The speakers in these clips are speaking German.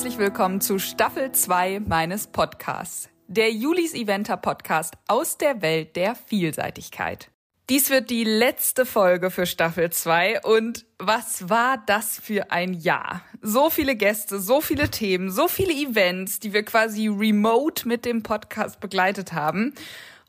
herzlich willkommen zu Staffel 2 meines Podcasts, der Julis Eventer Podcast aus der Welt der Vielseitigkeit. Dies wird die letzte Folge für Staffel 2 und was war das für ein Jahr? So viele Gäste, so viele Themen, so viele Events, die wir quasi remote mit dem Podcast begleitet haben.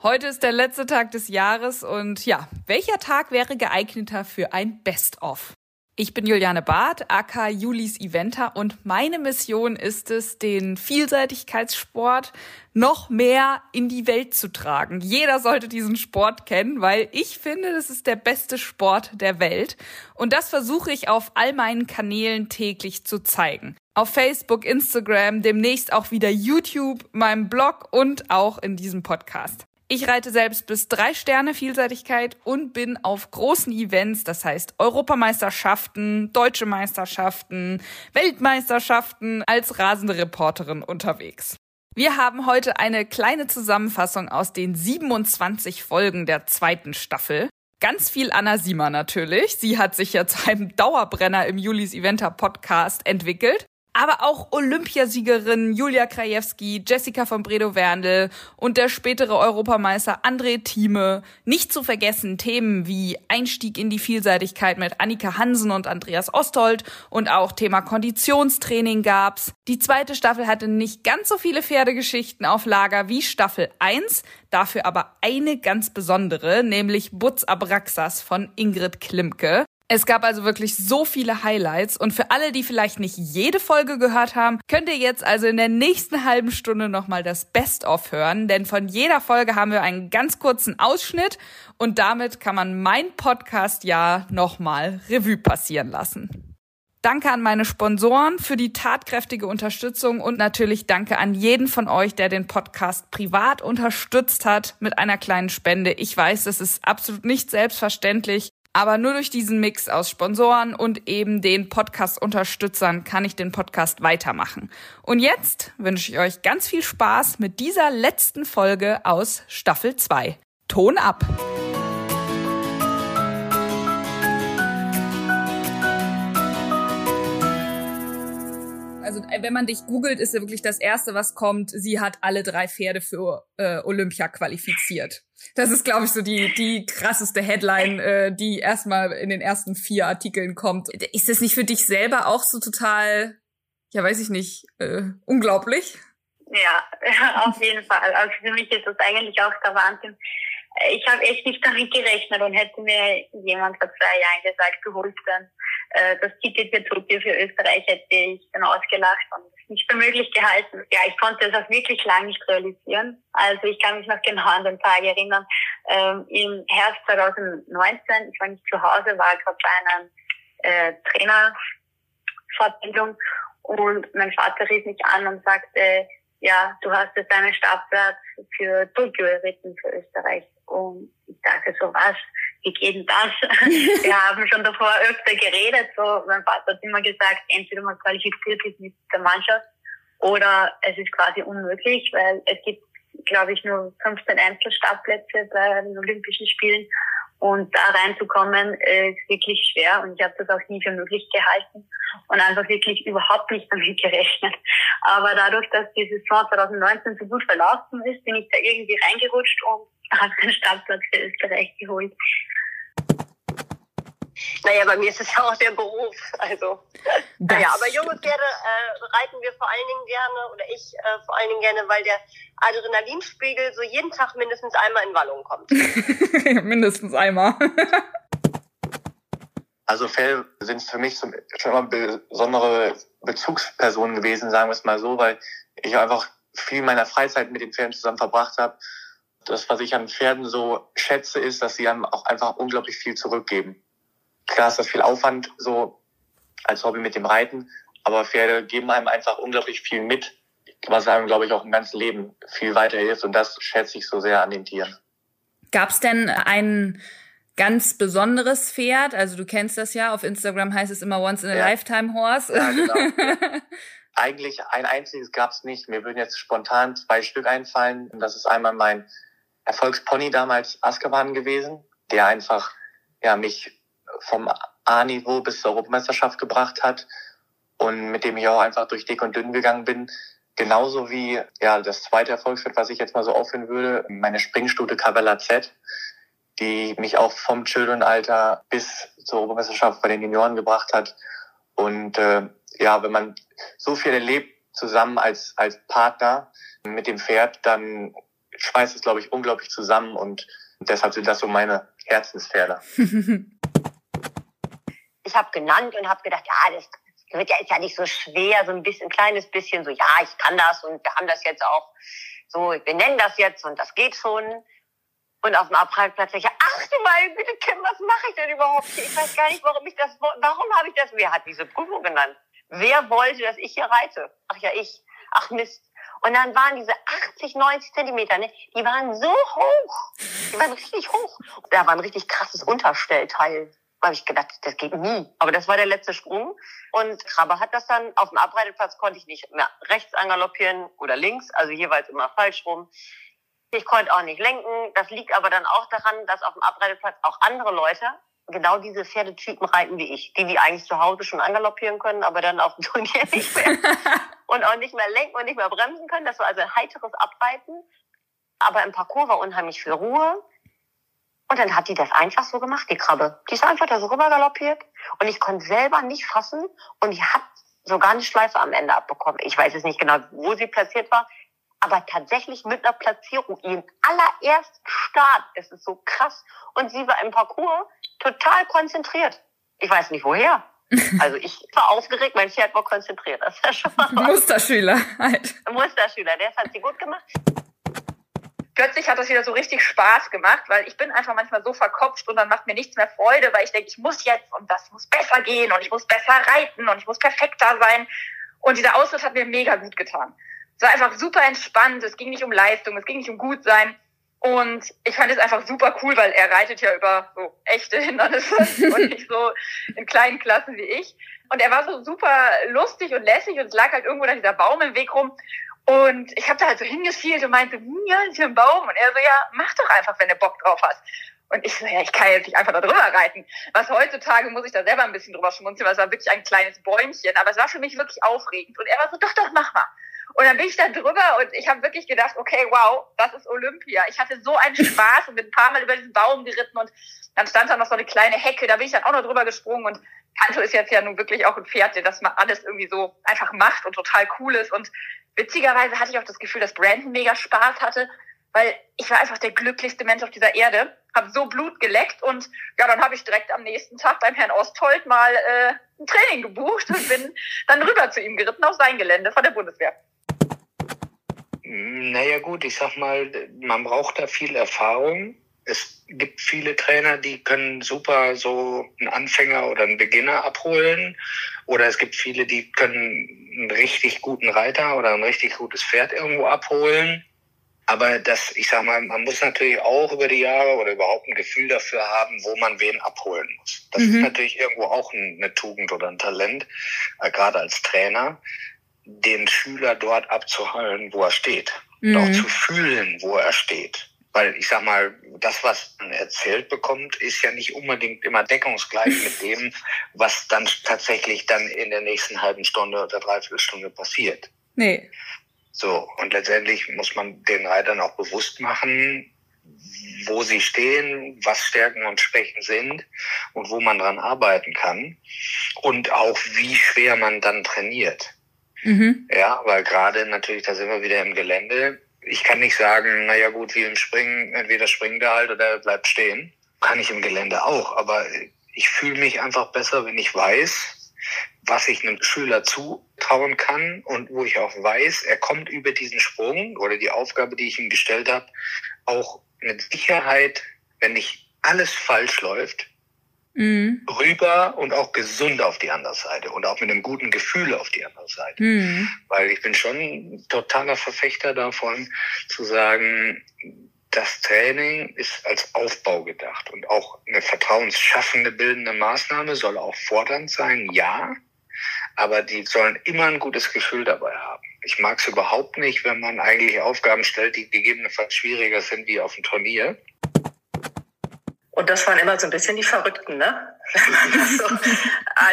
Heute ist der letzte Tag des Jahres und ja, welcher Tag wäre geeigneter für ein Best-of? Ich bin Juliane Barth, aka Julis Eventer und meine Mission ist es, den Vielseitigkeitssport noch mehr in die Welt zu tragen. Jeder sollte diesen Sport kennen, weil ich finde, das ist der beste Sport der Welt und das versuche ich auf all meinen Kanälen täglich zu zeigen. Auf Facebook, Instagram, demnächst auch wieder YouTube, meinem Blog und auch in diesem Podcast. Ich reite selbst bis drei Sterne Vielseitigkeit und bin auf großen Events, das heißt Europameisterschaften, deutsche Meisterschaften, Weltmeisterschaften als rasende Reporterin unterwegs. Wir haben heute eine kleine Zusammenfassung aus den 27 Folgen der zweiten Staffel. Ganz viel Anna Sima natürlich. Sie hat sich ja zu einem Dauerbrenner im Julis Eventer Podcast entwickelt aber auch Olympiasiegerin Julia Krajewski, Jessica von Bredow-Werndl und der spätere Europameister André Thieme. Nicht zu vergessen Themen wie Einstieg in die Vielseitigkeit mit Annika Hansen und Andreas Ostold und auch Thema Konditionstraining gab's. Die zweite Staffel hatte nicht ganz so viele Pferdegeschichten auf Lager wie Staffel 1, dafür aber eine ganz besondere, nämlich Butz Abraxas von Ingrid Klimke. Es gab also wirklich so viele Highlights und für alle, die vielleicht nicht jede Folge gehört haben, könnt ihr jetzt also in der nächsten halben Stunde nochmal das Best-of hören, denn von jeder Folge haben wir einen ganz kurzen Ausschnitt und damit kann man mein Podcast-Jahr nochmal Revue passieren lassen. Danke an meine Sponsoren für die tatkräftige Unterstützung und natürlich danke an jeden von euch, der den Podcast privat unterstützt hat mit einer kleinen Spende. Ich weiß, es ist absolut nicht selbstverständlich, aber nur durch diesen Mix aus Sponsoren und eben den Podcast-Unterstützern kann ich den Podcast weitermachen. Und jetzt wünsche ich euch ganz viel Spaß mit dieser letzten Folge aus Staffel 2. Ton ab! Also äh, wenn man dich googelt, ist ja wirklich das Erste, was kommt, sie hat alle drei Pferde für äh, Olympia qualifiziert. Das ist, glaube ich, so die, die krasseste Headline, äh, die erstmal in den ersten vier Artikeln kommt. Ist das nicht für dich selber auch so total, ja weiß ich nicht, äh, unglaublich? Ja, auf jeden Fall. Also für mich ist das eigentlich auch der Wahnsinn. Ich habe echt nicht damit gerechnet und hätte mir jemand vor zwei Jahren gesagt, du holst dann äh, das Ticket für Tokio für Österreich, hätte ich dann ausgelacht und nicht für möglich gehalten. Ja, ich konnte es auch wirklich lange nicht realisieren. Also ich kann mich noch genau an den Tag erinnern. Ähm, Im Herbst 2019, ich war nicht zu Hause, war gerade bei einer äh, Trainerfortbildung und mein Vater rief mich an und sagte, ja, du hast jetzt deinen Startplatz für Tokio erritten für Österreich. Und ich dachte so, was? Wie geht denn das? Wir haben schon davor öfter geredet. So, mein Vater hat immer gesagt, entweder man qualifiziert sich mit der Mannschaft oder es ist quasi unmöglich, weil es gibt, glaube ich, nur 15 Einzelstartplätze bei den Olympischen Spielen. Und da reinzukommen ist wirklich schwer und ich habe das auch nie für möglich gehalten und einfach wirklich überhaupt nicht damit gerechnet. Aber dadurch, dass die Saison 2019 so gut verlaufen ist, bin ich da irgendwie reingerutscht und habe den Startplatz für Österreich geholt. Naja, bei mir ist es ja auch der Beruf. Also, das naja, aber junge Pferde äh, reiten wir vor allen Dingen gerne oder ich äh, vor allen Dingen gerne, weil der Adrenalinspiegel so jeden Tag mindestens einmal in Wallung kommt. mindestens einmal. also Pferde sind für mich schon immer besondere Bezugspersonen gewesen, sagen wir es mal so, weil ich einfach viel meiner Freizeit mit den Pferden zusammen verbracht habe. Das, was ich an Pferden so schätze, ist, dass sie einem auch einfach unglaublich viel zurückgeben. Klar ist das viel Aufwand, so als Hobby mit dem Reiten, aber Pferde geben einem einfach unglaublich viel mit, was einem, glaube ich, auch im ganzen Leben viel weiterhilft und das schätze ich so sehr an den Tieren. Gab es denn ein ganz besonderes Pferd? Also du kennst das ja, auf Instagram heißt es immer Once in a ja. Lifetime Horse. Ja, genau. Eigentlich ein einziges gab es nicht. Mir würden jetzt spontan zwei Stück einfallen. Das ist einmal mein Erfolgspony damals Azkaban gewesen, der einfach ja mich vom A-Niveau bis zur Europameisterschaft gebracht hat. und mit dem ich auch einfach durch dick und dünn gegangen bin. Genauso wie ja das zweite Erfolgsschritt, was ich jetzt mal so aufführen würde, meine Springstute Cavella Z, die mich auch vom Children-Alter bis zur Europameisterschaft bei den Junioren gebracht hat. Und äh, ja, wenn man so viel erlebt zusammen als, als Partner mit dem Pferd, dann schweißt es, glaube ich, unglaublich zusammen und deshalb sind das so meine Herzenspferde. ich habe genannt und habe gedacht, ja, das wird ja, ist ja nicht so schwer, so ein bisschen, ein kleines bisschen so, ja, ich kann das und wir haben das jetzt auch so, wir nennen das jetzt und das geht schon. Und auf dem Abreitplatz ich, ach du meine Güte, Kim, was mache ich denn überhaupt hier? Ich weiß gar nicht, warum ich das, warum habe ich das, wer hat diese Prüfung genannt? Wer wollte, dass ich hier reite? Ach ja, ich. Ach Mist. Und dann waren diese 80, 90 Zentimeter, ne, die waren so hoch. Die waren richtig hoch. Da war ein richtig krasses Unterstellteil. Da habe ich gedacht, das geht nie. Aber das war der letzte Sprung. Und Krabbe hat das dann, auf dem Abreiteplatz konnte ich nicht mehr rechts angaloppieren oder links, also jeweils immer falsch rum. Ich konnte auch nicht lenken. Das liegt aber dann auch daran, dass auf dem Abreiteplatz auch andere Leute genau diese Pferdetypen reiten wie ich. Die, die eigentlich zu Hause schon angaloppieren können, aber dann auf dem Turnier nicht mehr. und auch nicht mehr lenken und nicht mehr bremsen können. Das war also ein heiteres Abreiten. Aber im Parcours war unheimlich viel Ruhe. Und dann hat die das einfach so gemacht, die Krabbe. Die ist einfach da so rüber galoppiert. Und ich konnte selber nicht fassen. Und die hat sogar eine Schleife am Ende abbekommen. Ich weiß jetzt nicht genau, wo sie platziert war aber tatsächlich mit einer Platzierung, ihren allerersten Start, es ist so krass. Und sie war im Parcours total konzentriert. Ich weiß nicht woher. Also ich war aufgeregt, mein Pferd war konzentriert. Das ist ja schon mal Musterschüler halt. Musterschüler, der hat sie gut gemacht. Plötzlich hat das wieder so richtig Spaß gemacht, weil ich bin einfach manchmal so verkopft und dann macht mir nichts mehr Freude, weil ich denke, ich muss jetzt und das muss besser gehen und ich muss besser reiten und ich muss perfekter sein. Und dieser Ausritt hat mir mega gut getan. Es war einfach super entspannt. Es ging nicht um Leistung, es ging nicht um Gutsein. Und ich fand es einfach super cool, weil er reitet ja über so echte Hindernisse und nicht so in kleinen Klassen wie ich. Und er war so super lustig und lässig und es lag halt irgendwo da dieser Baum im Weg rum. Und ich habe da halt so hingeschielt und meinte, hm, ja, ist hier ein Baum. Und er so, ja, mach doch einfach, wenn du Bock drauf hast. Und ich so, ja, ich kann jetzt nicht einfach da drüber reiten. Was heutzutage muss ich da selber ein bisschen drüber schmunzeln, weil es war wirklich ein kleines Bäumchen. Aber es war für mich wirklich aufregend. Und er war so, doch, doch, mach mal. Und dann bin ich da drüber und ich habe wirklich gedacht, okay, wow, das ist Olympia. Ich hatte so einen Spaß und bin ein paar Mal über diesen Baum geritten und dann stand da noch so eine kleine Hecke, da bin ich dann auch noch drüber gesprungen und Kanto ist jetzt ja nun wirklich auch ein Pferd, der das mal alles irgendwie so einfach macht und total cool ist und witzigerweise hatte ich auch das Gefühl, dass Brandon mega Spaß hatte, weil ich war einfach der glücklichste Mensch auf dieser Erde, habe so Blut geleckt und ja, dann habe ich direkt am nächsten Tag beim Herrn Osthold mal äh, ein Training gebucht und bin dann rüber zu ihm geritten auf sein Gelände von der Bundeswehr. Naja gut, ich sag mal, man braucht da viel Erfahrung. Es gibt viele Trainer, die können super so einen Anfänger oder einen Beginner abholen. Oder es gibt viele, die können einen richtig guten Reiter oder ein richtig gutes Pferd irgendwo abholen. Aber das, ich sag mal, man muss natürlich auch über die Jahre oder überhaupt ein Gefühl dafür haben, wo man wen abholen muss. Das mhm. ist natürlich irgendwo auch eine Tugend oder ein Talent, äh, gerade als Trainer den Schüler dort abzuhalten, wo er steht. Mhm. Und auch mhm. zu fühlen, wo er steht. Weil ich sag mal, das, was man erzählt bekommt, ist ja nicht unbedingt immer deckungsgleich mit dem, was dann tatsächlich dann in der nächsten halben Stunde oder Dreiviertelstunde passiert. Nee. So, und letztendlich muss man den Reitern auch bewusst machen, wo sie stehen, was Stärken und Schwächen sind und wo man dran arbeiten kann und auch wie schwer man dann trainiert. Mhm. Ja, weil gerade natürlich, da sind wir wieder im Gelände. Ich kann nicht sagen, naja gut, wie im Springen, entweder springt er halt oder er bleibt stehen. Kann ich im Gelände auch, aber ich fühle mich einfach besser, wenn ich weiß, was ich einem Schüler zutrauen kann und wo ich auch weiß, er kommt über diesen Sprung oder die Aufgabe, die ich ihm gestellt habe, auch mit Sicherheit, wenn nicht alles falsch läuft, mhm. rüber und auch gesund auf die andere Seite und auch mit einem guten Gefühl auf die andere Seite. Mhm. Weil ich bin schon totaler Verfechter davon zu sagen, das Training ist als Aufbau gedacht und auch eine vertrauensschaffende bildende Maßnahme soll auch fordernd sein, ja, aber die sollen immer ein gutes Gefühl dabei haben. Ich mag es überhaupt nicht, wenn man eigentlich Aufgaben stellt, die gegebenenfalls schwieriger sind wie auf dem Turnier Und das waren immer so ein bisschen die Verrückten, ne? so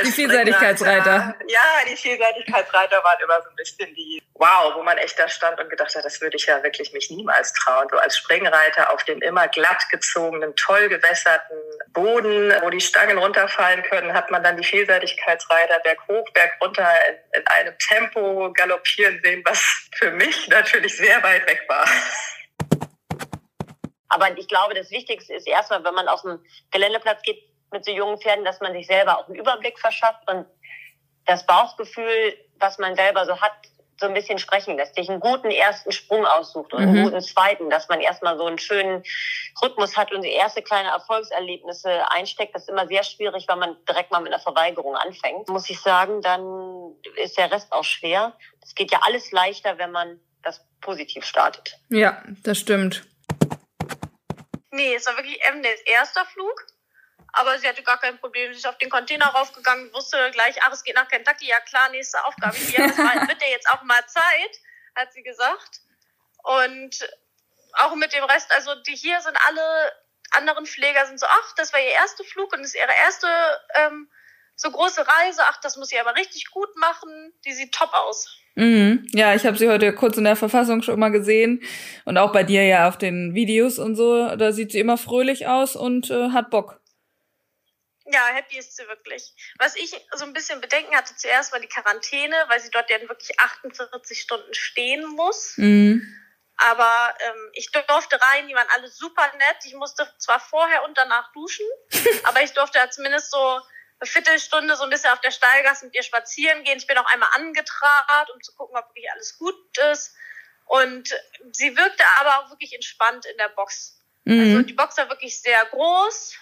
die Vielseitigkeitsreiter. Ja, die Vielseitigkeitsreiter waren immer so ein bisschen die, wow, wo man echt da stand und gedacht hat, das würde ich ja wirklich mich niemals trauen. So als Springreiter auf dem immer glatt gezogenen, toll gewässerten Boden, wo die Stangen runterfallen können, hat man dann die Vielseitigkeitsreiter berghoch, bergunter in, in einem Tempo galoppieren sehen, was für mich natürlich sehr weit weg war. Aber ich glaube, das Wichtigste ist erstmal, wenn man auf den Geländeplatz geht mit so jungen Pferden, dass man sich selber auch einen Überblick verschafft und das Bauchgefühl, was man selber so hat, so ein bisschen sprechen lässt, sich einen guten ersten Sprung aussucht und einen mhm. guten zweiten, dass man erstmal so einen schönen Rhythmus hat und die erste kleine Erfolgserlebnisse einsteckt. Das ist immer sehr schwierig, weil man direkt mal mit einer Verweigerung anfängt. Muss ich sagen, dann ist der Rest auch schwer. Es geht ja alles leichter, wenn man das positiv startet. Ja, das stimmt. Nee, es war wirklich Emnes erster Flug. Aber sie hatte gar kein Problem. Sie ist auf den Container raufgegangen, wusste gleich, ach, es geht nach Kentucky. Ja klar, nächste Aufgabe hier. Das wird ja jetzt auch mal Zeit, hat sie gesagt. Und auch mit dem Rest, also die hier sind alle anderen Pfleger sind so, ach, das war ihr erster Flug und ist ihre erste ähm, so große Reise. Ach, das muss sie aber richtig gut machen. Die sieht top aus. Mhm. Ja, ich habe sie heute kurz in der Verfassung schon mal gesehen und auch bei dir ja auf den Videos und so. Da sieht sie immer fröhlich aus und äh, hat Bock. Ja, happy ist sie wirklich. Was ich so ein bisschen Bedenken hatte zuerst war die Quarantäne, weil sie dort ja wirklich 48 Stunden stehen muss. Mhm. Aber ähm, ich durfte rein, die waren alle super nett. Ich musste zwar vorher und danach duschen, aber ich durfte ja zumindest so eine Viertelstunde so ein bisschen auf der Steilgasse mit ihr spazieren gehen. Ich bin auch einmal angetrat, um zu gucken, ob wirklich alles gut ist. Und sie wirkte aber auch wirklich entspannt in der Box. Mhm. Also die Box war wirklich sehr groß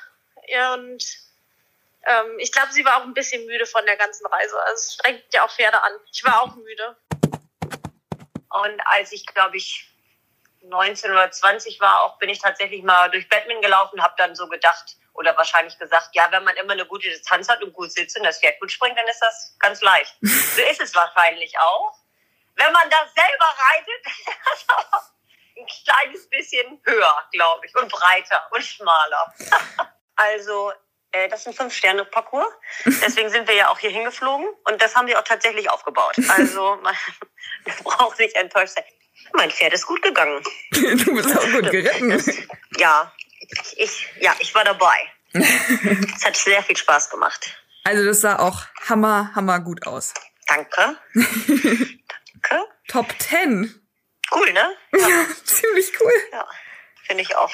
und ähm, ich glaube, sie war auch ein bisschen müde von der ganzen Reise. Also es strengt ja auch Pferde an. Ich war auch müde. Und als ich, glaube ich, 19 oder 20 war, auch bin ich tatsächlich mal durch Batman gelaufen, habe dann so gedacht, oder wahrscheinlich gesagt, ja, wenn man immer eine gute Distanz hat und gut sitzt und das Pferd gut springt, dann ist das ganz leicht. so ist es wahrscheinlich auch. Wenn man da selber reitet, ist das aber ein kleines bisschen höher, glaube ich, und breiter und schmaler. also, äh, das ist ein Fünf-Sterne-Parcours. Deswegen sind wir ja auch hier hingeflogen und das haben wir auch tatsächlich aufgebaut. Also, man braucht nicht enttäuscht sein. Mein Pferd ist gut gegangen. du bist auch gut geritten. Ja, ich, ja, ich war dabei. es hat sehr viel Spaß gemacht. Also das sah auch hammer, hammer gut aus. Danke. Danke. Top 10. Cool, ne? Ja, ja ziemlich cool. Ja, finde ich auch.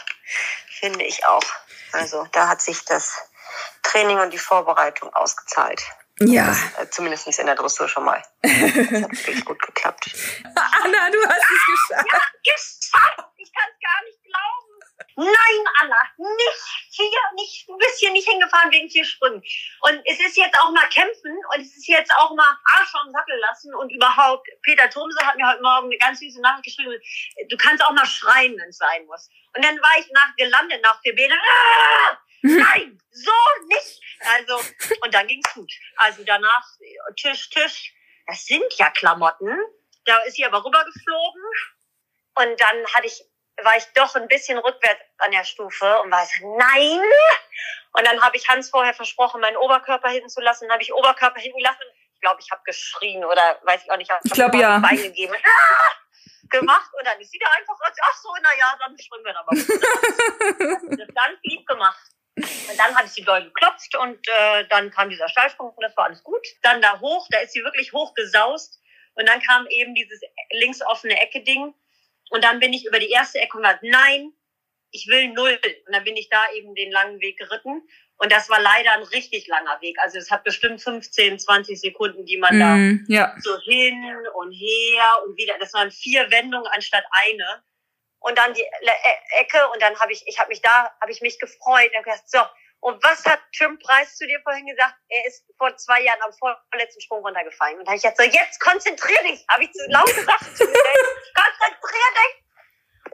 Finde ich auch. Also da hat sich das Training und die Vorbereitung ausgezahlt. Ja. Das, äh, zumindest in der Dressur schon mal. Das hat wirklich gut geklappt. Anna, du hast es geschafft. Ja, geschafft. Ich kann es gar nicht glauben. Nein, Anna, nicht vier, nicht, du bist hier nicht hingefahren wegen vier Sprüngen. Und es ist jetzt auch mal kämpfen und es ist jetzt auch mal Arsch am Sattel lassen und überhaupt, Peter Thomse hat mir heute Morgen eine ganz süße Nachricht geschrieben, du kannst auch mal schreien, wenn es sein muss. Und dann war ich nach, gelandet nach vier Bädern, ah, nein, so nicht. Also, und dann ging's gut. Also danach, Tisch, Tisch, das sind ja Klamotten. Da ist sie aber rübergeflogen. Und dann hatte ich war ich doch ein bisschen rückwärts an der Stufe und war so, nein. Und dann habe ich Hans vorher versprochen, meinen Oberkörper hinten zu lassen. Dann habe ich Oberkörper hinten gelassen. Ich glaube, ich habe geschrien oder weiß ich auch nicht. Ich glaube ja. Beigegeben. Ah! gemacht und dann ist sie da einfach, ach so, naja, dann springen wir da mal. das ganz lieb gemacht. Und dann hatte ich sie doll geklopft und äh, dann kam dieser Steilsprung und das war alles gut. Dann da hoch, da ist sie wirklich hochgesaust und dann kam eben dieses links offene Ecke-Ding und dann bin ich über die erste Ecke und gesagt, nein, ich will null. Und dann bin ich da eben den langen Weg geritten. Und das war leider ein richtig langer Weg. Also es hat bestimmt 15, 20 Sekunden, die man mm, da ja. so hin und her und wieder. Das waren vier Wendungen anstatt eine. Und dann die e-, Ecke und dann habe ich, ich habe mich da, habe ich mich gefreut. Und gesagt, so, und was hat Tim Preis zu dir vorhin gesagt? Er ist vor zwei Jahren am vorletzten Sprung runtergefallen. Und da habe ich jetzt so, jetzt konzentrier dich, habe ich zu laut gesagt. konzentrier dich.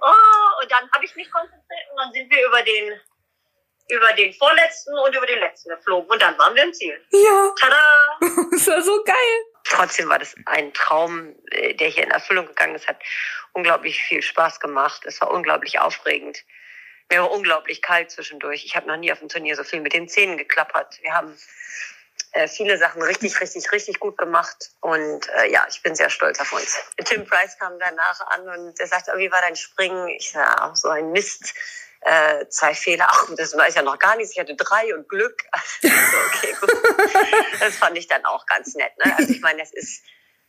Oh, und dann habe ich mich konzentriert und dann sind wir über den über den vorletzten und über den letzten geflogen und dann waren wir im Ziel. Ja. Tada! das war so geil. Trotzdem war das ein Traum, äh, der hier in Erfüllung gegangen ist. Hat unglaublich viel Spaß gemacht. Es war unglaublich aufregend Mir war unglaublich kalt zwischendurch. Ich habe noch nie auf dem Turnier so viel mit den Zähnen geklappert. Wir haben äh, viele Sachen richtig, richtig, richtig gut gemacht. Und äh, ja, ich bin sehr stolz auf uns. Tim Price kam danach an und er sagte, oh, wie war dein Springen? Ich sage, auch so ein Mist. Äh, zwei Fehler. Ach, das weiß ja noch gar nichts. Ich hatte drei und Glück. okay, gut. Das fand ich dann auch ganz nett. Ne? Also ich meine, es ist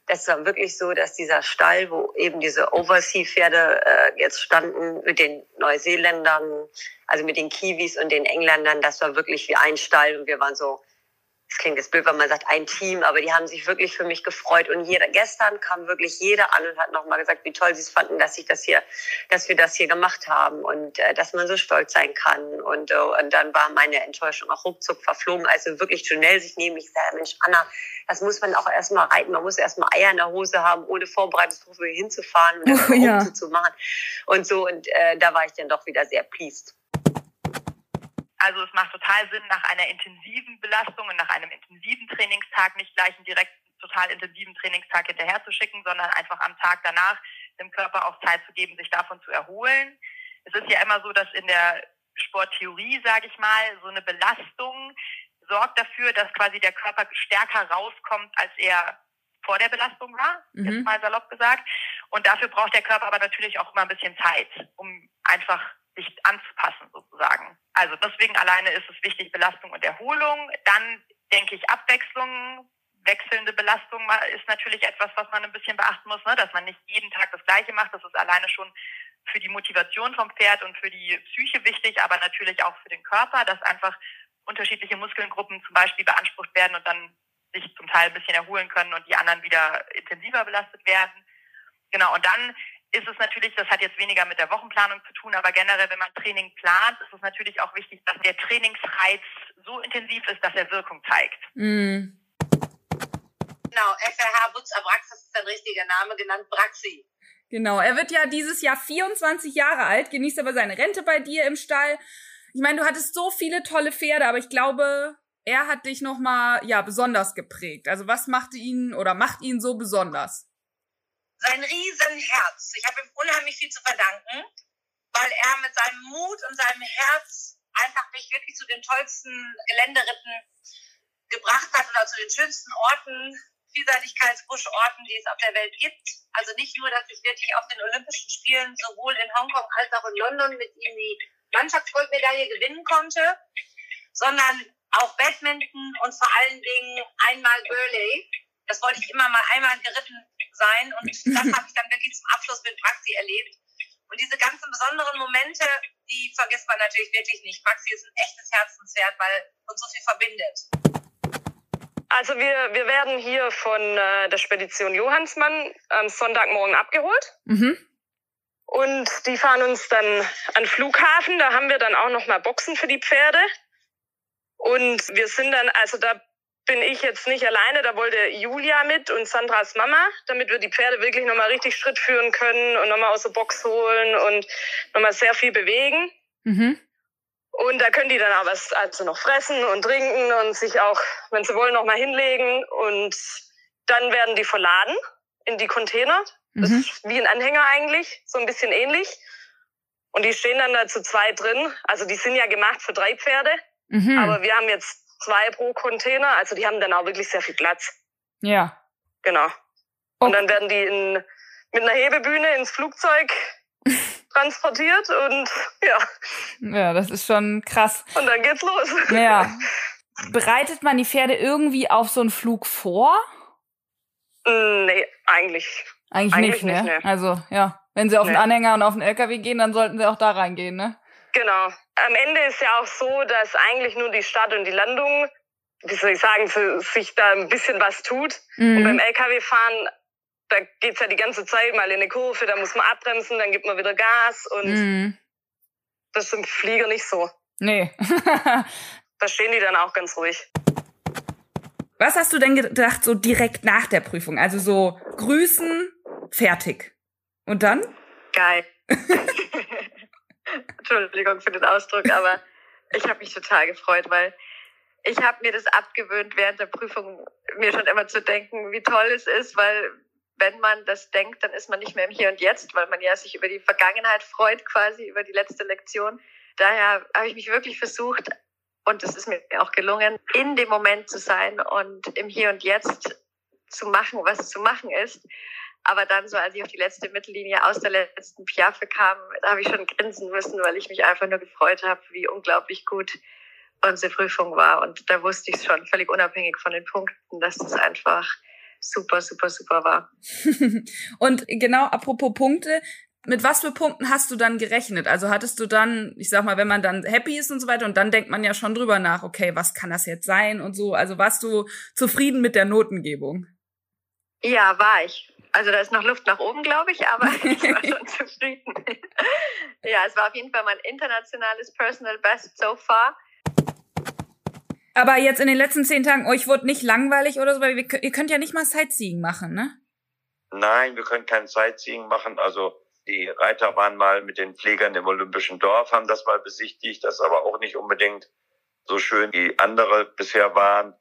das war wirklich so, dass dieser Stall, wo eben diese Oversea-Pferde äh, jetzt standen, mit den Neuseeländern, also mit den Kiwis und den Engländern, das war wirklich wie ein Stall und wir waren so das klingt jetzt blöd, wenn man sagt, ein Team, aber die haben sich wirklich für mich gefreut. Und jeder, gestern kam wirklich jeder an und hat nochmal gesagt, wie toll sie es fanden, dass ich das hier, dass wir das hier gemacht haben und äh, dass man so stolz sein kann. Und, äh, und dann war meine Enttäuschung auch ruckzuck verflogen. Also wirklich schnell sich nehmen. Ich sage, Mensch, Anna, das muss man auch erstmal reiten. Man muss erstmal Eier in der Hose haben, ohne Vorbereitungsprobe hinzufahren und das oh, ja. zu machen. Und so, und äh, da war ich dann doch wieder sehr pleased. Also es macht total Sinn, nach einer intensiven Belastung und nach einem intensiven Trainingstag nicht gleich einen direkt total intensiven Trainingstag hinterher zu schicken, sondern einfach am Tag danach dem Körper auch Zeit zu geben, sich davon zu erholen. Es ist ja immer so, dass in der Sporttheorie, sage ich mal, so eine Belastung sorgt dafür, dass quasi der Körper stärker rauskommt, als er vor der Belastung war, mhm. jetzt mal salopp gesagt. Und dafür braucht der Körper aber natürlich auch immer ein bisschen Zeit, um einfach sich anzupassen sozusagen. Also deswegen alleine ist es wichtig, Belastung und Erholung. Dann denke ich Abwechslung, wechselnde Belastung ist natürlich etwas, was man ein bisschen beachten muss, ne? dass man nicht jeden Tag das Gleiche macht. Das ist alleine schon für die Motivation vom Pferd und für die Psyche wichtig, aber natürlich auch für den Körper, dass einfach unterschiedliche Muskelgruppen zum Beispiel beansprucht werden und dann sich zum Teil ein bisschen erholen können und die anderen wieder intensiver belastet werden. Genau, und dann ist es natürlich, das hat jetzt weniger mit der Wochenplanung zu tun, aber generell, wenn man Training plant, ist es natürlich auch wichtig, dass der Trainingsreiz so intensiv ist, dass er Wirkung zeigt. Mm. Genau, FRH Butz Abraxas ist sein richtiger Name, genannt Braxi. Genau, er wird ja dieses Jahr 24 Jahre alt, genießt aber seine Rente bei dir im Stall. Ich meine, du hattest so viele tolle Pferde, aber ich glaube, er hat dich nochmal, ja, besonders geprägt. Also was machte ihn oder macht ihn so besonders? Sein Riesenherz. Ich habe ihm unheimlich viel zu verdanken, weil er mit seinem Mut und seinem Herz einfach mich wirklich zu den tollsten Geländeritten gebracht hat oder zu den schönsten Orten, Vielseitigkeitsbuschorten, die es auf der Welt gibt. Also nicht nur, dass ich wirklich auf den Olympischen Spielen sowohl in Hongkong als auch in London mit ihm die Mannschaftsgoldmedaille gewinnen konnte, sondern auch Badminton und vor allen Dingen einmal Burley. Das wollte ich immer mal einmal geritten sein. Und das habe ich dann wirklich zum Abschluss mit Praxi erlebt. Und diese ganzen besonderen Momente, die vergisst man natürlich wirklich nicht. Praxi ist ein echtes Herzenswert, weil uns so viel verbindet. Also wir, wir werden hier von äh, der Spedition Johannsmann am Sonntagmorgen abgeholt. Mhm. Und die fahren uns dann an Flughafen. Da haben wir dann auch noch mal Boxen für die Pferde. Und wir sind dann, also da bin ich jetzt nicht alleine, da wollte Julia mit und Sandras Mama, damit wir die Pferde wirklich nochmal richtig Schritt führen können und nochmal aus der Box holen und nochmal sehr viel bewegen. Mhm. Und da können die dann aber also noch fressen und trinken und sich auch, wenn sie wollen, nochmal hinlegen. Und dann werden die verladen in die Container. Das mhm. ist wie ein Anhänger eigentlich, so ein bisschen ähnlich. Und die stehen dann da zu zwei drin. Also die sind ja gemacht für drei Pferde. Mhm. Aber wir haben jetzt zwei pro Container. Also die haben dann auch wirklich sehr viel Platz. Ja. Genau. Und dann werden die in, mit einer Hebebühne ins Flugzeug transportiert und ja. Ja, das ist schon krass. Und dann geht's los. Ja. Bereitet man die Pferde irgendwie auf so einen Flug vor? Mm, nee, eigentlich. Eigentlich, eigentlich nicht, ne? Nicht, ne? Also, ja. Wenn sie auf nee. den Anhänger und auf den LKW gehen, dann sollten sie auch da reingehen, ne? Genau. Am Ende ist ja auch so, dass eigentlich nur die Start und die Landung, wie soll ich sagen, für sich da ein bisschen was tut. Mhm. Und beim LKW-Fahren, da geht's ja die ganze Zeit mal in eine Kurve, da muss man abbremsen, dann gibt man wieder Gas und mhm. das ist im Flieger nicht so. Nee. da stehen die dann auch ganz ruhig. Was hast du denn gedacht, so direkt nach der Prüfung? Also so grüßen, fertig. Und dann? Geil. Entschuldigung für den Ausdruck, aber ich habe mich total gefreut, weil ich habe mir das abgewöhnt, während der Prüfung mir schon immer zu denken, wie toll es ist, weil wenn man das denkt, dann ist man nicht mehr im Hier und Jetzt, weil man ja sich über die Vergangenheit freut, quasi über die letzte Lektion. daher habe ich mich wirklich versucht, und es ist mir auch gelungen, in dem Moment zu sein und im Hier und Jetzt zu machen, was zu machen ist. Aber dann so, als ich auf die letzte Mittellinie aus der letzten Piaffe kam, da habe ich schon grinsen müssen, weil ich mich einfach nur gefreut habe, wie unglaublich gut unsere Prüfung war. Und da wusste ich schon, völlig unabhängig von den Punkten, dass das einfach super, super, super war. und genau, apropos Punkte, mit was für Punkten hast du dann gerechnet? Also hattest du dann, ich sag mal, wenn man dann happy ist und so weiter, und dann denkt man ja schon drüber nach, okay, was kann das jetzt sein und so. Also warst du zufrieden mit der Notengebung? Ja, war ich. Also da ist noch Luft nach oben, glaube ich, aber ich war schon zufrieden. ja, es war auf jeden Fall mein internationales Personal Best so far. Aber jetzt in den letzten zehn Tagen, euch wurde nicht langweilig oder so, weil ihr könnt ja nicht mal Sightseeing machen, ne? Nein, wir können kein Sightseeing machen. Also die Reiter waren mal mit den Pflegern im Olympischen Dorf, haben das mal besichtigt. Das ist aber auch nicht unbedingt so schön, wie andere bisher waren.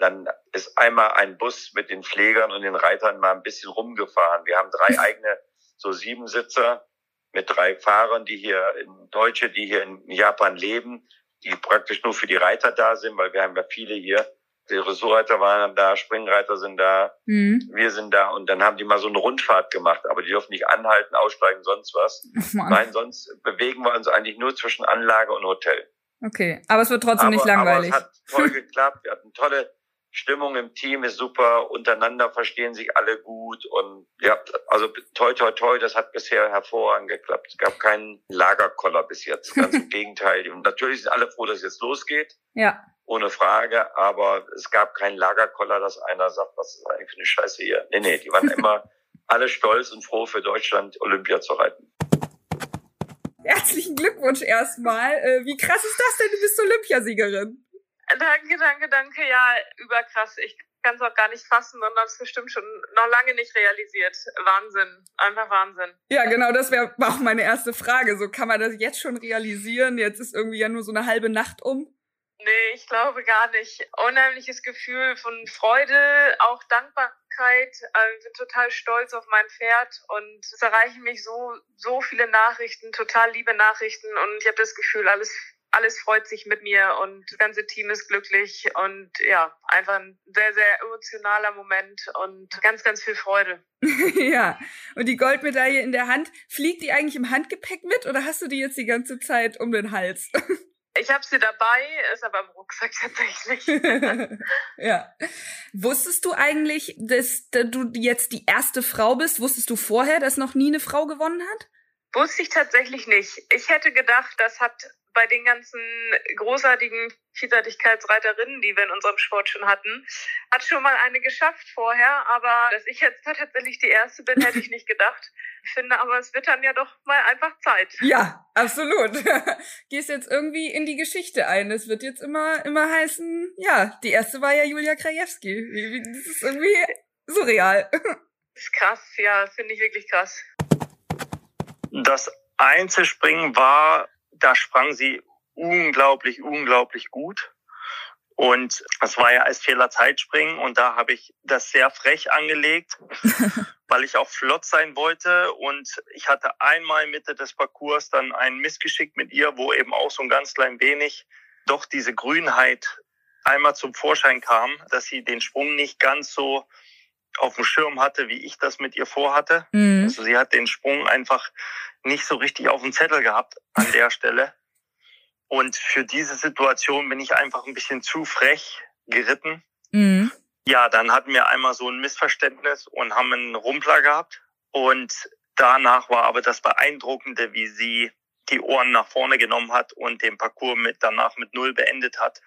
Dann ist einmal ein Bus mit den Pflegern und den Reitern mal ein bisschen rumgefahren. Wir haben drei eigene, so sieben Sitzer mit drei Fahrern, die hier in Deutsche, die hier in Japan leben, die praktisch nur für die Reiter da sind, weil wir haben ja viele hier. Die Ressortreiter waren da, Springreiter sind da, mhm. wir sind da und dann haben die mal so eine Rundfahrt gemacht, aber die dürfen nicht anhalten, aussteigen, sonst was. Oh Nein, sonst bewegen wir uns eigentlich nur zwischen Anlage und Hotel. Okay, aber es wird trotzdem aber, nicht langweilig. Aber es hat toll geklappt. Wir hatten tolle Stimmung im Team ist super, untereinander verstehen sich alle gut und ja, also toi toi toi, das hat bisher hervorragend geklappt. Es gab keinen Lagerkoller bis jetzt, ganz im Gegenteil. Und natürlich sind alle froh, dass es jetzt losgeht. Ja. Ohne Frage, aber es gab keinen Lagerkoller, dass einer sagt, was ist eigentlich für eine Scheiße hier. Nee, nee, die waren immer alle stolz und froh für Deutschland Olympia zu reiten. Herzlichen Glückwunsch erstmal. Äh, wie krass ist das denn? Du bist Olympiasiegerin. Danke, danke, danke. Ja, überkrass. Ich kann es auch gar nicht fassen und habe es bestimmt schon noch lange nicht realisiert. Wahnsinn. Einfach Wahnsinn. Ja, genau, das wäre auch meine erste Frage. So kann man das jetzt schon realisieren? Jetzt ist irgendwie ja nur so eine halbe Nacht um. Nee, ich glaube gar nicht. Unheimliches Gefühl von Freude, auch Dankbarkeit. Also ich bin total stolz auf mein Pferd und es erreichen mich so, so viele Nachrichten, total liebe Nachrichten und ich habe das Gefühl, alles alles freut sich mit mir und das ganze Team ist glücklich und ja, einfach ein sehr, sehr emotionaler Moment und ganz, ganz viel Freude. ja, und die Goldmedaille in der Hand, fliegt die eigentlich im Handgepäck mit oder hast du die jetzt die ganze Zeit um den Hals? Ich habe sie dabei, ist aber im Rucksack tatsächlich. ja. Wusstest du eigentlich, dass du jetzt die erste Frau bist? Wusstest du vorher, dass noch nie eine Frau gewonnen hat? Wusste ich tatsächlich nicht. Ich hätte gedacht, das hat bei den ganzen großartigen Vielseitigkeitsreiterinnen, die wir in unserem Sport schon hatten, hat schon mal eine geschafft vorher, aber dass ich jetzt tatsächlich die erste bin, hätte ich nicht gedacht. Ich finde aber, es wird dann ja doch mal einfach Zeit. Ja, absolut. Gehst jetzt irgendwie in die Geschichte ein. Es wird jetzt immer, immer heißen, ja, die erste war ja Julia Krajewski. Das ist irgendwie surreal. Das ist krass, ja, finde ich wirklich krass. Das Einzelspringen war da sprang sie unglaublich, unglaublich gut. Und das war ja als Fehler Zeitspringen und da habe ich das sehr frech angelegt, weil ich auch flott sein wollte. Und ich hatte einmal Mitte des Parcours dann ein Missgeschick mit ihr, wo eben auch so ein ganz klein wenig doch diese Grünheit einmal zum Vorschein kam, dass sie den Sprung nicht ganz so auf dem Schirm hatte, wie ich das mit ihr vorhatte. Mhm. Also sie hat den Sprung einfach nicht so richtig auf dem Zettel gehabt an der Stelle. Und für diese Situation bin ich einfach ein bisschen zu frech geritten. Mhm. Ja, dann hatten wir einmal so ein Missverständnis und haben einen Rumpler gehabt. Und danach war aber das Beeindruckende, wie sie die Ohren nach vorne genommen hat und den Parcours mit danach mit Null beendet hat.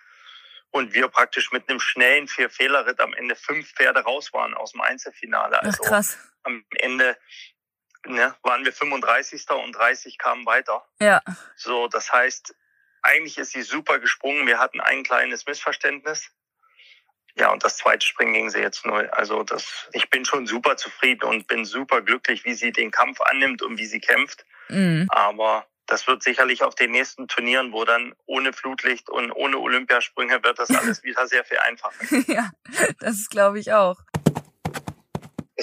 Und wir praktisch mit einem schnellen Vier-Fehler-Ritt am Ende fünf Pferde raus waren aus dem Einzelfinale. Also Ach, krass. am Ende ne, waren wir 35. und 30 kamen weiter. Ja. So, das heißt, eigentlich ist sie super gesprungen. Wir hatten ein kleines Missverständnis. Ja, und das zweite Springen ging sie jetzt null. Also das, ich bin schon super zufrieden und bin super glücklich, wie sie den Kampf annimmt und wie sie kämpft. Mhm. Aber das wird sicherlich auf den nächsten Turnieren, wo dann ohne Flutlicht und ohne Olympiasprünge wird das alles wieder sehr viel einfacher. ja, das glaube ich auch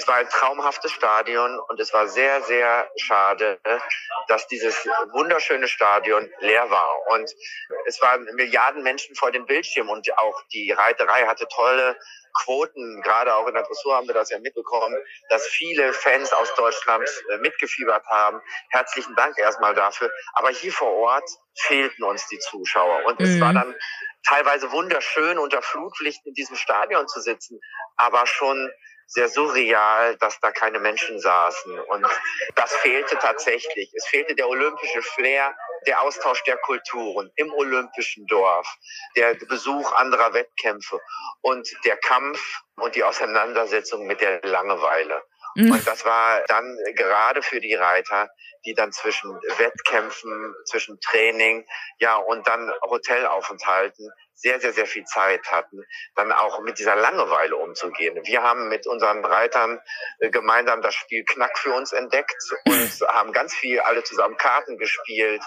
Es war ein traumhaftes Stadion und es war sehr, sehr schade, dass dieses wunderschöne Stadion leer war. Und es waren Milliarden Menschen vor dem Bildschirm und auch die Reiterei hatte tolle Quoten, gerade auch in der Dressur haben wir das ja mitbekommen, dass viele Fans aus Deutschland äh, mitgefiebert haben. Herzlichen Dank erstmal dafür. Aber hier vor Ort fehlten uns die Zuschauer. Und mhm. es war mhm. dann teilweise wunderschön, unter Flutlicht in diesem Stadion zu sitzen, aber schon sehr surreal, dass da keine Menschen saßen. Und das fehlte tatsächlich. Es fehlte der olympische Flair, der Austausch der Kulturen im olympischen Dorf, der Besuch anderer Wettkämpfe und der Kampf und die Auseinandersetzung mit der Langeweile. Mhm. Und das war dann gerade für die Reiter, die dann zwischen Wettkämpfen, zwischen Training, ja, und dann Hotelaufenthalten sehr, sehr, sehr viel Zeit hatten, dann auch mit dieser Langeweile umzugehen. Wir haben mit unseren Reitern äh, gemeinsam das Spiel Knack für uns entdeckt und haben ganz viel alle zusammen Karten gespielt,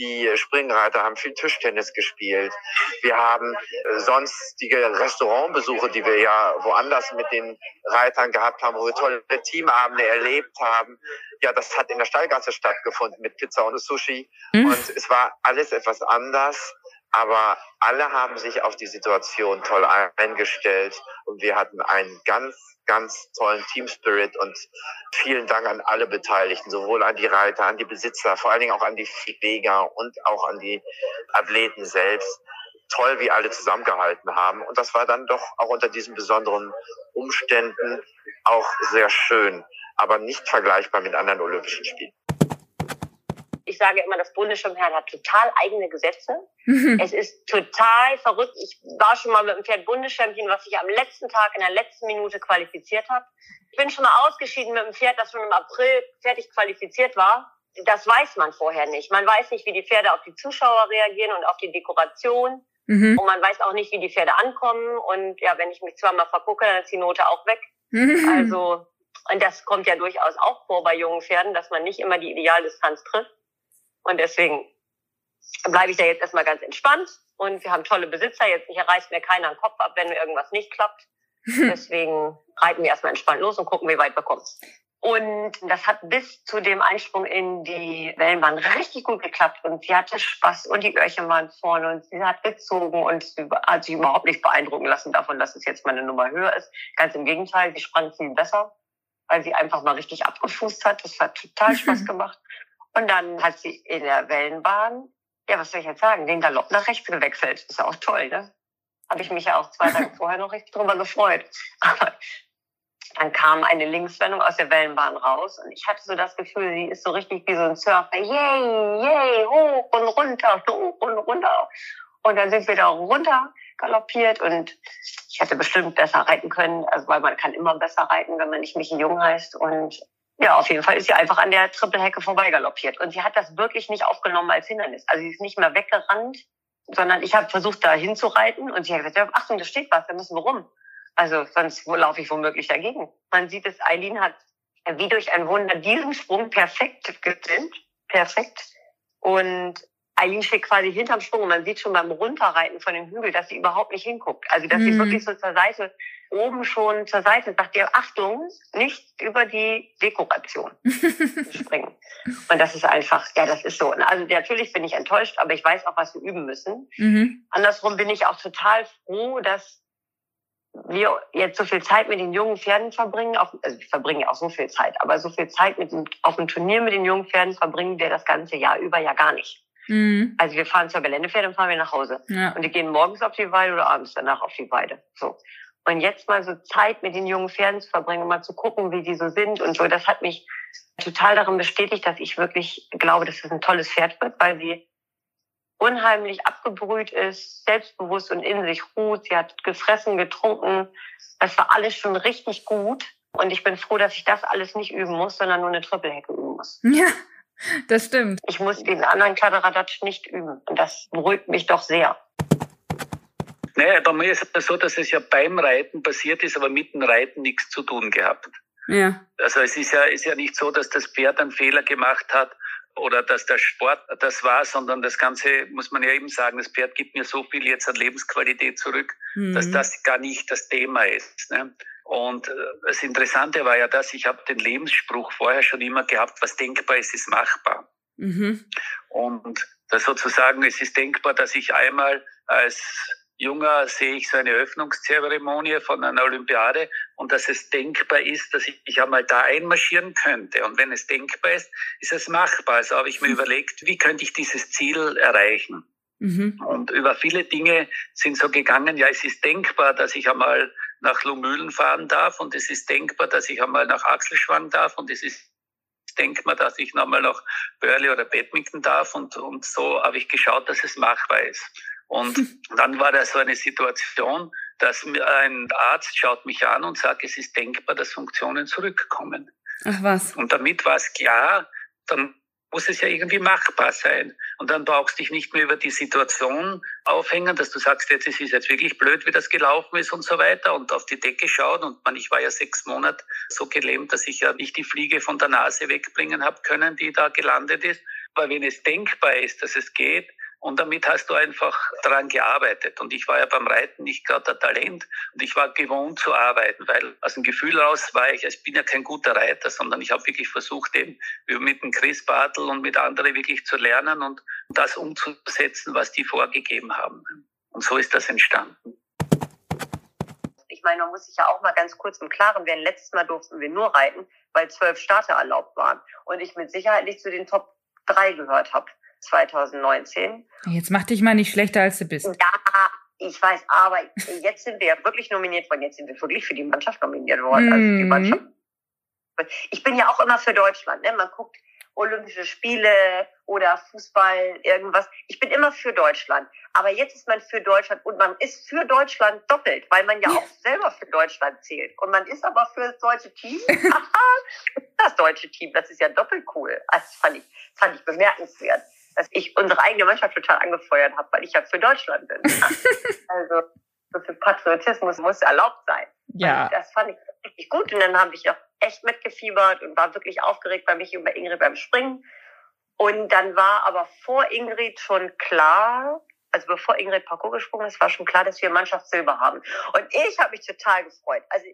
die Springreiter haben viel Tischtennis gespielt. Wir haben äh, sonstige Restaurantbesuche, die wir ja woanders mit den Reitern gehabt haben, wo wir tolle Teamabende erlebt haben. Ja, das hat in der Stallgasse stattgefunden mit Pizza und Sushi. Mhm. Und es war alles etwas anders. Aber alle haben sich auf die Situation toll eingestellt und wir hatten einen ganz ganz tollen Team Spirit und vielen Dank an alle Beteiligten, sowohl an die Reiter, an die Besitzer, vor allen Dingen auch an die Pfleger und auch an die Athleten selbst. Toll, wie alle zusammengehalten haben. Und das war dann doch auch unter diesen besonderen Umständen auch sehr schön, aber nicht vergleichbar mit anderen Olympischen Spielen sage immer, das Bundesschirmherrn hat total eigene Gesetze. Mhm. Es ist total verrückt. Ich war schon mal mit dem Pferd Bundeschampion, was sich am letzten Tag in der letzten Minute qualifiziert hat. Ich bin schon mal ausgeschieden mit dem Pferd, das schon im April fertig qualifiziert war. Das weiß man vorher nicht. Man weiß nicht, wie die Pferde auf die Zuschauer reagieren und auf die Dekoration. Mhm. Und man weiß auch nicht, wie die Pferde ankommen. Und ja, wenn ich mich zweimal vergucke, dann ist die Note auch weg. Mhm. Also, und das kommt ja durchaus auch vor bei jungen Pferden, dass man nicht immer die Idealdistanz trifft. Und deswegen bleibe ich da jetzt erstmal ganz entspannt. Und wir haben tolle Besitzer. Jetzt hier reißt mir keiner den Kopf ab, wenn irgendwas nicht klappt. Deswegen reiten wir erstmal entspannt los und gucken, wie weit wir kommen. Und das hat bis zu dem Einsprung in die Wellenbahn richtig gut geklappt. Und sie hatte Spaß und die Öhrchen waren vorne und sie hat gezogen und sie hat sich überhaupt nicht beeindrucken lassen davon, dass es jetzt mal eine Nummer höher ist. Ganz im Gegenteil, sie sprang viel besser, weil sie einfach mal richtig abgefußt hat. Das hat total Spaß gemacht. Und dann hat sie in der Wellenbahn, ja, was soll ich jetzt sagen, den Galopp nach rechts gewechselt. Ist ja auch toll, ne? Habe ich mich ja auch zwei Tage vorher noch richtig drüber gefreut. Aber dann kam eine Linkswendung aus der Wellenbahn raus und ich hatte so das Gefühl, sie ist so richtig wie so ein Surfer. Yay, yay, hoch und runter, hoch und runter. Und dann sind wir da runter galoppiert und ich hätte bestimmt besser reiten können, also weil man kann immer besser reiten, wenn man nicht mich Jung heißt. Und ja, auf jeden Fall ist sie einfach an der Trippelhecke vorbeigaloppiert. Und sie hat das wirklich nicht aufgenommen als Hindernis. Also sie ist nicht mehr weggerannt, sondern ich habe versucht, da hinzureiten. Und sie hat gesagt, Achtung, da steht was, da müssen wir rum. Also sonst laufe ich womöglich dagegen. Man sieht es, Eileen hat wie durch ein Wunder diesen Sprung perfekt getrennt. Perfekt. Und Eileen steht quasi hinterm Sprung und man sieht schon beim Runterreiten von dem Hügel, dass sie überhaupt nicht hinguckt. Also dass mhm. sie wirklich so zur Seite oben schon zur Seite sagt ihr, Achtung, nicht über die Dekoration springen. Und das ist einfach, ja, das ist so. Also natürlich bin ich enttäuscht, aber ich weiß auch, was wir üben müssen. Mhm. Andersrum bin ich auch total froh, dass wir jetzt so viel Zeit mit den jungen Pferden verbringen, auf, also ich verbringe auch so viel Zeit, aber so viel Zeit mit dem, auf dem Turnier mit den jungen Pferden verbringen wir das ganze Jahr über ja gar nicht. Mhm. Also wir fahren zur Geländepferde und fahren wir nach Hause. Ja. Und die gehen morgens auf die Weide oder abends danach auf die Weide. So. Und jetzt mal so Zeit mit den jungen Pferden zu verbringen, mal zu gucken, wie die so sind und so, das hat mich total darin bestätigt, dass ich wirklich glaube, dass es ein tolles Pferd wird, weil sie unheimlich abgebrüht ist, selbstbewusst und in sich ruht. Sie hat gefressen, getrunken. Das war alles schon richtig gut. Und ich bin froh, dass ich das alles nicht üben muss, sondern nur eine Trippelhecke üben muss. Ja, das stimmt. Ich muss den anderen Kladderadatsch nicht üben. Und das beruhigt mich doch sehr. Naja, bei mir ist es so, dass es ja beim Reiten passiert ist, aber mit dem Reiten nichts zu tun gehabt. Ja. Also es ist ja, ist ja nicht so, dass das Pferd einen Fehler gemacht hat oder dass der Sport das war, sondern das Ganze, muss man ja eben sagen, das Pferd gibt mir so viel jetzt an Lebensqualität zurück, mhm. dass das gar nicht das Thema ist. Ne? Und äh, das Interessante war ja, dass ich habe den Lebensspruch vorher schon immer gehabt, was denkbar ist, ist machbar. Mhm. Und das sozusagen, es ist denkbar, dass ich einmal als Junger sehe ich so eine Öffnungszeremonie von einer Olympiade und dass es denkbar ist, dass ich, ich einmal da einmarschieren könnte. Und wenn es denkbar ist, ist es machbar. Also habe ich mir überlegt, wie könnte ich dieses Ziel erreichen? Mhm. Und über viele Dinge sind so gegangen, ja, es ist denkbar, dass ich einmal nach Lumülen fahren darf und es ist denkbar, dass ich einmal nach Achselschwang darf und es ist denkbar, dass ich nochmal nach Burley oder Badminton darf und, und so habe ich geschaut, dass es machbar ist. Und dann war da so eine Situation, dass ein Arzt schaut mich an und sagt, es ist denkbar, dass Funktionen zurückkommen. Ach was. Und damit war es klar, dann muss es ja irgendwie machbar sein. Und dann brauchst du dich nicht mehr über die Situation aufhängen, dass du sagst, jetzt ist es jetzt wirklich blöd, wie das gelaufen ist und so weiter und auf die Decke schauen. Und man, ich war ja sechs Monate so gelähmt, dass ich ja nicht die Fliege von der Nase wegbringen habe können, die da gelandet ist. Aber wenn es denkbar ist, dass es geht, und damit hast du einfach daran gearbeitet. Und ich war ja beim Reiten nicht gerade der Talent. Und ich war gewohnt zu arbeiten, weil aus dem Gefühl raus war ich, ich bin ja kein guter Reiter, sondern ich habe wirklich versucht, eben mit dem Chris Bartel und mit anderen wirklich zu lernen und das umzusetzen, was die vorgegeben haben. Und so ist das entstanden. Ich meine, man muss sich ja auch mal ganz kurz im Klaren werden. Letztes Mal durften wir nur reiten, weil zwölf Starter erlaubt waren. Und ich mit Sicherheit nicht zu den Top drei gehört habe. 2019. Jetzt mach dich mal nicht schlechter, als du bist. Ja, ich weiß, aber jetzt sind wir ja wirklich nominiert worden. Jetzt sind wir wirklich für die Mannschaft nominiert worden. Mm. Also die mhm. Mannschaft. Ich bin ja auch immer für Deutschland. Ne? Man guckt Olympische Spiele oder Fußball, irgendwas. Ich bin immer für Deutschland. Aber jetzt ist man für Deutschland und man ist für Deutschland doppelt, weil man ja auch selber für Deutschland zählt. Und man ist aber für das deutsche Team. das deutsche Team, das ist ja doppelt cool. Also das fand ich, fand ich bemerkenswert dass ich unsere eigene Mannschaft total angefeuert habe, weil ich ja für Deutschland bin. also so viel Patriotismus muss erlaubt sein. Ja. Und das fand ich richtig gut und dann habe ich auch echt mitgefiebert und war wirklich aufgeregt bei mich und bei Ingrid beim Springen. Und dann war aber vor Ingrid schon klar, also bevor Ingrid Parcours gesprungen ist, war schon klar, dass wir Mannschaftssilber haben. Und ich habe mich total gefreut. Also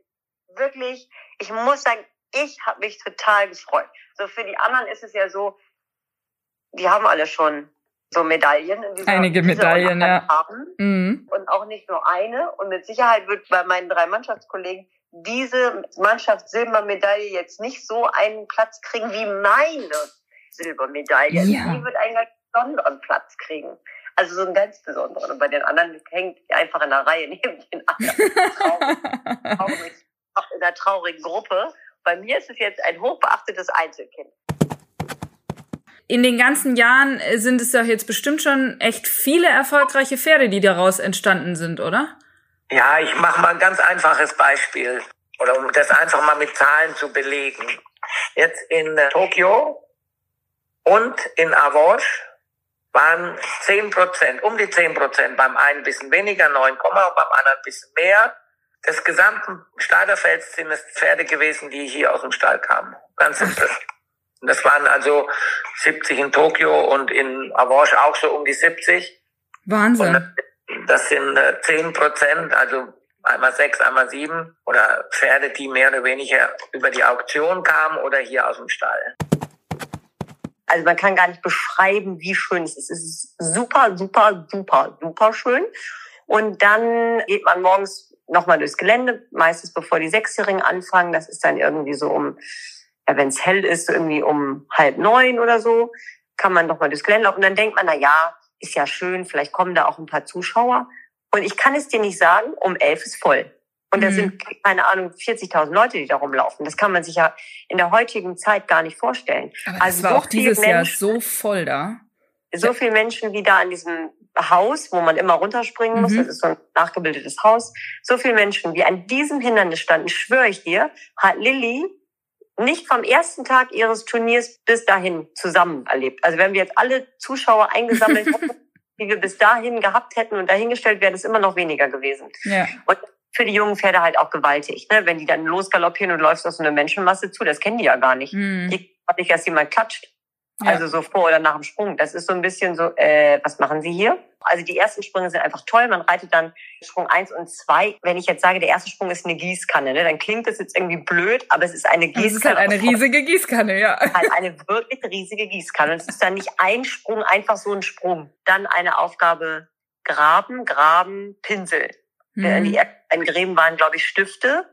wirklich, ich muss sagen, ich habe mich total gefreut. So für die anderen ist es ja so, die haben alle schon so Medaillen. Einige Medaillen, ja. Haben. Mhm. Und auch nicht nur eine. Und mit Sicherheit wird bei meinen drei Mannschaftskollegen diese Mannschaftssilbermedaille jetzt nicht so einen Platz kriegen wie meine Silbermedaille. Ja. Die wird einen ganz besonderen Platz kriegen. Also so einen ganz besonderen. Und bei den anderen hängt die einfach in der Reihe neben den anderen. traurig, traurig, in einer traurigen Gruppe. Bei mir ist es jetzt ein hochbeachtetes Einzelkind in den ganzen Jahren äh, sind es ja jetzt bestimmt schon echt viele erfolgreiche Pferde, die daraus entstanden sind, oder? Ja, ich mache mal ein ganz einfaches Beispiel. Oder um das einfach mal mit Zahlen zu belegen. Jetzt in äh, Tokio und in Avos waren 10 Prozent, um die 10 Prozent, beim einen ein bisschen weniger, 9, und beim anderen ein bisschen mehr. Des gesamten Starterfelds sind es Pferde gewesen, die hier aus dem Stall kamen. Ganz simpel. Das waren also 70 in Tokio und in Avanche auch so um die 70. Wahnsinn. Und das sind 10 äh, Prozent, also einmal sechs, einmal sieben oder Pferde, die mehr oder weniger über die Auktion kamen oder hier aus dem Stall. Also man kann gar nicht beschreiben, wie schön es ist. Es ist super, super, super, super schön. Und dann geht man morgens nochmal durchs Gelände, meistens bevor die Sechsjährigen anfangen. Das ist dann irgendwie so um ja, wenn es hell ist, so irgendwie um halb neun oder so, kann man doch mal durchs Gelände laufen. Und dann denkt man, na ja, ist ja schön, vielleicht kommen da auch ein paar Zuschauer. Und ich kann es dir nicht sagen, um elf ist voll. Und da mhm. sind, keine Ahnung, 40.000 Leute, die da rumlaufen. Das kann man sich ja in der heutigen Zeit gar nicht vorstellen. Aber also war so auch dieses Menschen, Jahr so voll da. So viele Menschen wie da an diesem Haus, wo man immer runterspringen muss. Mhm. Das ist so ein nachgebildetes Haus. So viele Menschen, wie an diesem Hindernis standen, schwöre ich dir, hat Lilly nicht vom ersten Tag ihres Turniers bis dahin zusammen erlebt. Also wenn wir jetzt alle Zuschauer eingesammelt hätten, die wir bis dahin gehabt hätten und dahingestellt, wäre das immer noch weniger gewesen. Ja. Und für die jungen Pferde halt auch gewaltig, ne? Wenn die dann losgaloppieren und läufst aus so einer Menschenmasse zu, das kennen die ja gar nicht. Mhm. Die nicht, dass jemand klatscht. Ja. Also so vor oder nach dem Sprung. Das ist so ein bisschen so, äh, was machen Sie hier? Also die ersten Sprünge sind einfach toll. Man reitet dann Sprung eins und zwei. Wenn ich jetzt sage, der erste Sprung ist eine Gießkanne, ne, dann klingt das jetzt irgendwie blöd, aber es ist eine Gießkanne. Es ist halt eine riesige Gießkanne, ja. Halt eine wirklich riesige Gießkanne. Und es ist dann nicht ein Sprung, einfach so ein Sprung. Dann eine Aufgabe Graben, Graben, Pinsel. Mhm. Die Gräben waren, glaube ich, Stifte.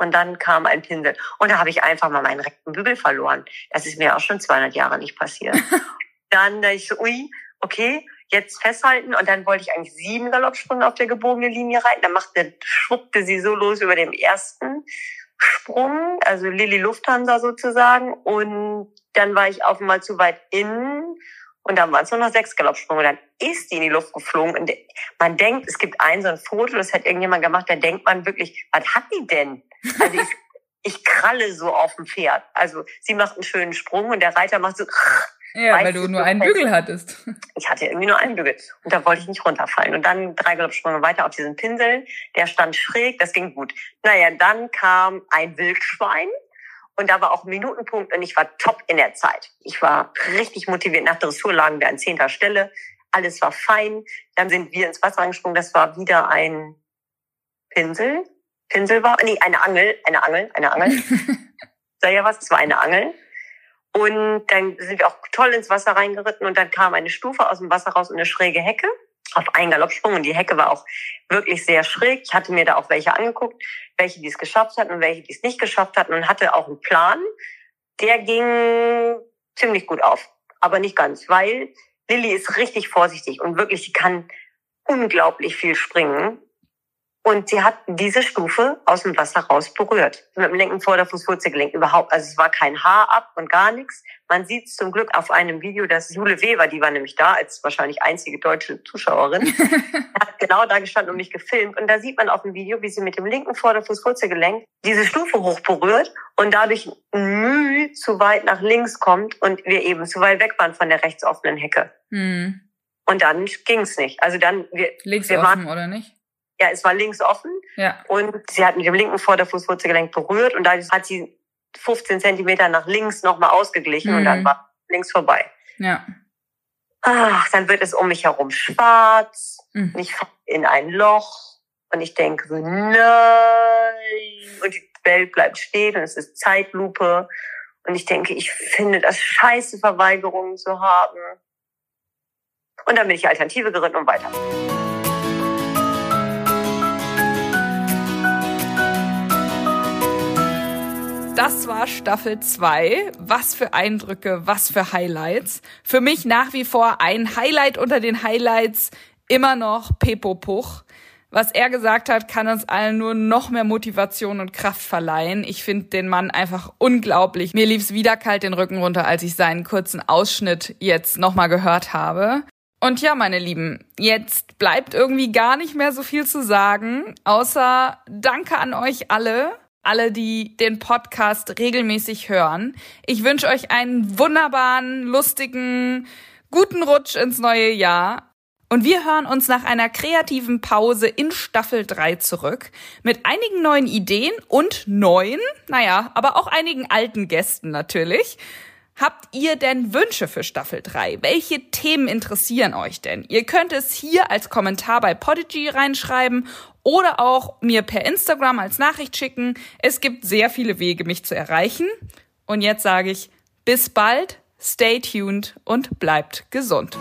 Und dann kam ein Pinsel. Und da habe ich einfach mal meinen rechten Bügel verloren. Das ist mir auch schon 200 Jahre nicht passiert. dann da ich so, ui, okay, jetzt festhalten. Und dann wollte ich eigentlich sieben Galoppsprünge auf der gebogenen Linie reiten. Dann machte, schwuppte sie so los über dem ersten Sprung, also Lilly Lufthansa sozusagen. Und dann war ich auf einmal zu weit innen und dann waren es nur noch sechs Galoppsprünge. Dann ist die in die Luft geflogen. Und man denkt, es gibt ein so ein Foto, das hat irgendjemand gemacht, da denkt man wirklich, was hat die denn? Also ich, ich kralle so auf dem Pferd. Also sie macht einen schönen Sprung und der Reiter macht so. Ja, weil du nur einen Bügel hattest. Ich hatte irgendwie nur einen Bügel. Und da wollte ich nicht runterfallen. Und dann drei Galoppsprünge weiter auf diesen Pinsel. Der stand schräg, das ging gut. Naja, dann kam ein Wildschwein und da war auch ein Minutenpunkt und ich war top in der Zeit. Ich war richtig motiviert. Nach Dressur lagen wir an zehnter Stelle. Alles war fein. Dann sind wir ins Wasser angesprungen. Das war wieder ein Pinsel. Pinsel war, nee, eine Angel, eine Angel, eine Angel. Sag ja was, es war eine Angel. Und dann sind wir auch toll ins Wasser reingeritten und dann kam eine Stufe aus dem Wasser raus und eine schräge Hecke auf einen Galoppsprung und die Hecke war auch wirklich sehr schräg. Ich hatte mir da auch welche angeguckt, welche die es geschafft hatten und welche die es nicht geschafft hatten und hatte auch einen Plan. Der ging ziemlich gut auf, aber nicht ganz, weil Lilly ist richtig vorsichtig und wirklich, sie kann unglaublich viel springen und sie hat diese Stufe aus dem Wasser raus berührt. Mit dem linken Vorderfuß Wurzelgelenk überhaupt. Also es war kein Haar ab und gar nichts. Man sieht zum Glück auf einem Video, dass Jule Weber, die war nämlich da als wahrscheinlich einzige deutsche Zuschauerin, hat genau da gestanden und mich gefilmt. Und da sieht man auf dem Video, wie sie mit dem linken Vorderfuß Wurzelgelenk diese Stufe hoch berührt und dadurch Mühe zu weit nach links kommt und wir eben zu weit weg waren von der rechts offenen Hecke. Hm. Und dann ging's nicht. Also dann wir, links wir offen waren, oder nicht? Ja, es war links offen. Ja. Und sie hat mit dem linken Vorderfußwurzelgelenk berührt und da hat sie 15 Zentimeter nach links nochmal ausgeglichen mhm. und dann mhm. war links vorbei. Ja. Ach, dann wird es um mich herum schwarz. Mhm. Und ich falle in ein Loch und ich denke so, nein. Und die Welt bleibt stehen und es ist Zeitlupe. Und ich denke, ich finde das scheiße, Verweigerungen zu haben. Und dann bin ich Alternative geritten und weiter. Das war Staffel 2. Was für Eindrücke, was für Highlights. Für mich nach wie vor ein Highlight unter den Highlights immer noch Pepo Puch. Was er gesagt hat, kann uns allen nur noch mehr Motivation und Kraft verleihen. Ich finde den Mann einfach unglaublich. Mir lief's wieder kalt den Rücken runter, als ich seinen kurzen Ausschnitt jetzt nochmal gehört habe. Und ja, meine Lieben, jetzt bleibt irgendwie gar nicht mehr so viel zu sagen, außer Danke an euch alle alle, die den Podcast regelmäßig hören. Ich wünsche euch einen wunderbaren, lustigen, guten Rutsch ins neue Jahr. Und wir hören uns nach einer kreativen Pause in Staffel 3 zurück mit einigen neuen Ideen und neuen, naja, aber auch einigen alten Gästen natürlich. Habt ihr denn Wünsche für Staffel 3? Welche Themen interessieren euch denn? Ihr könnt es hier als Kommentar bei Podigy reinschreiben oder auch mir per Instagram als Nachricht schicken. Es gibt sehr viele Wege, mich zu erreichen. Und jetzt sage ich bis bald, stay tuned und bleibt gesund.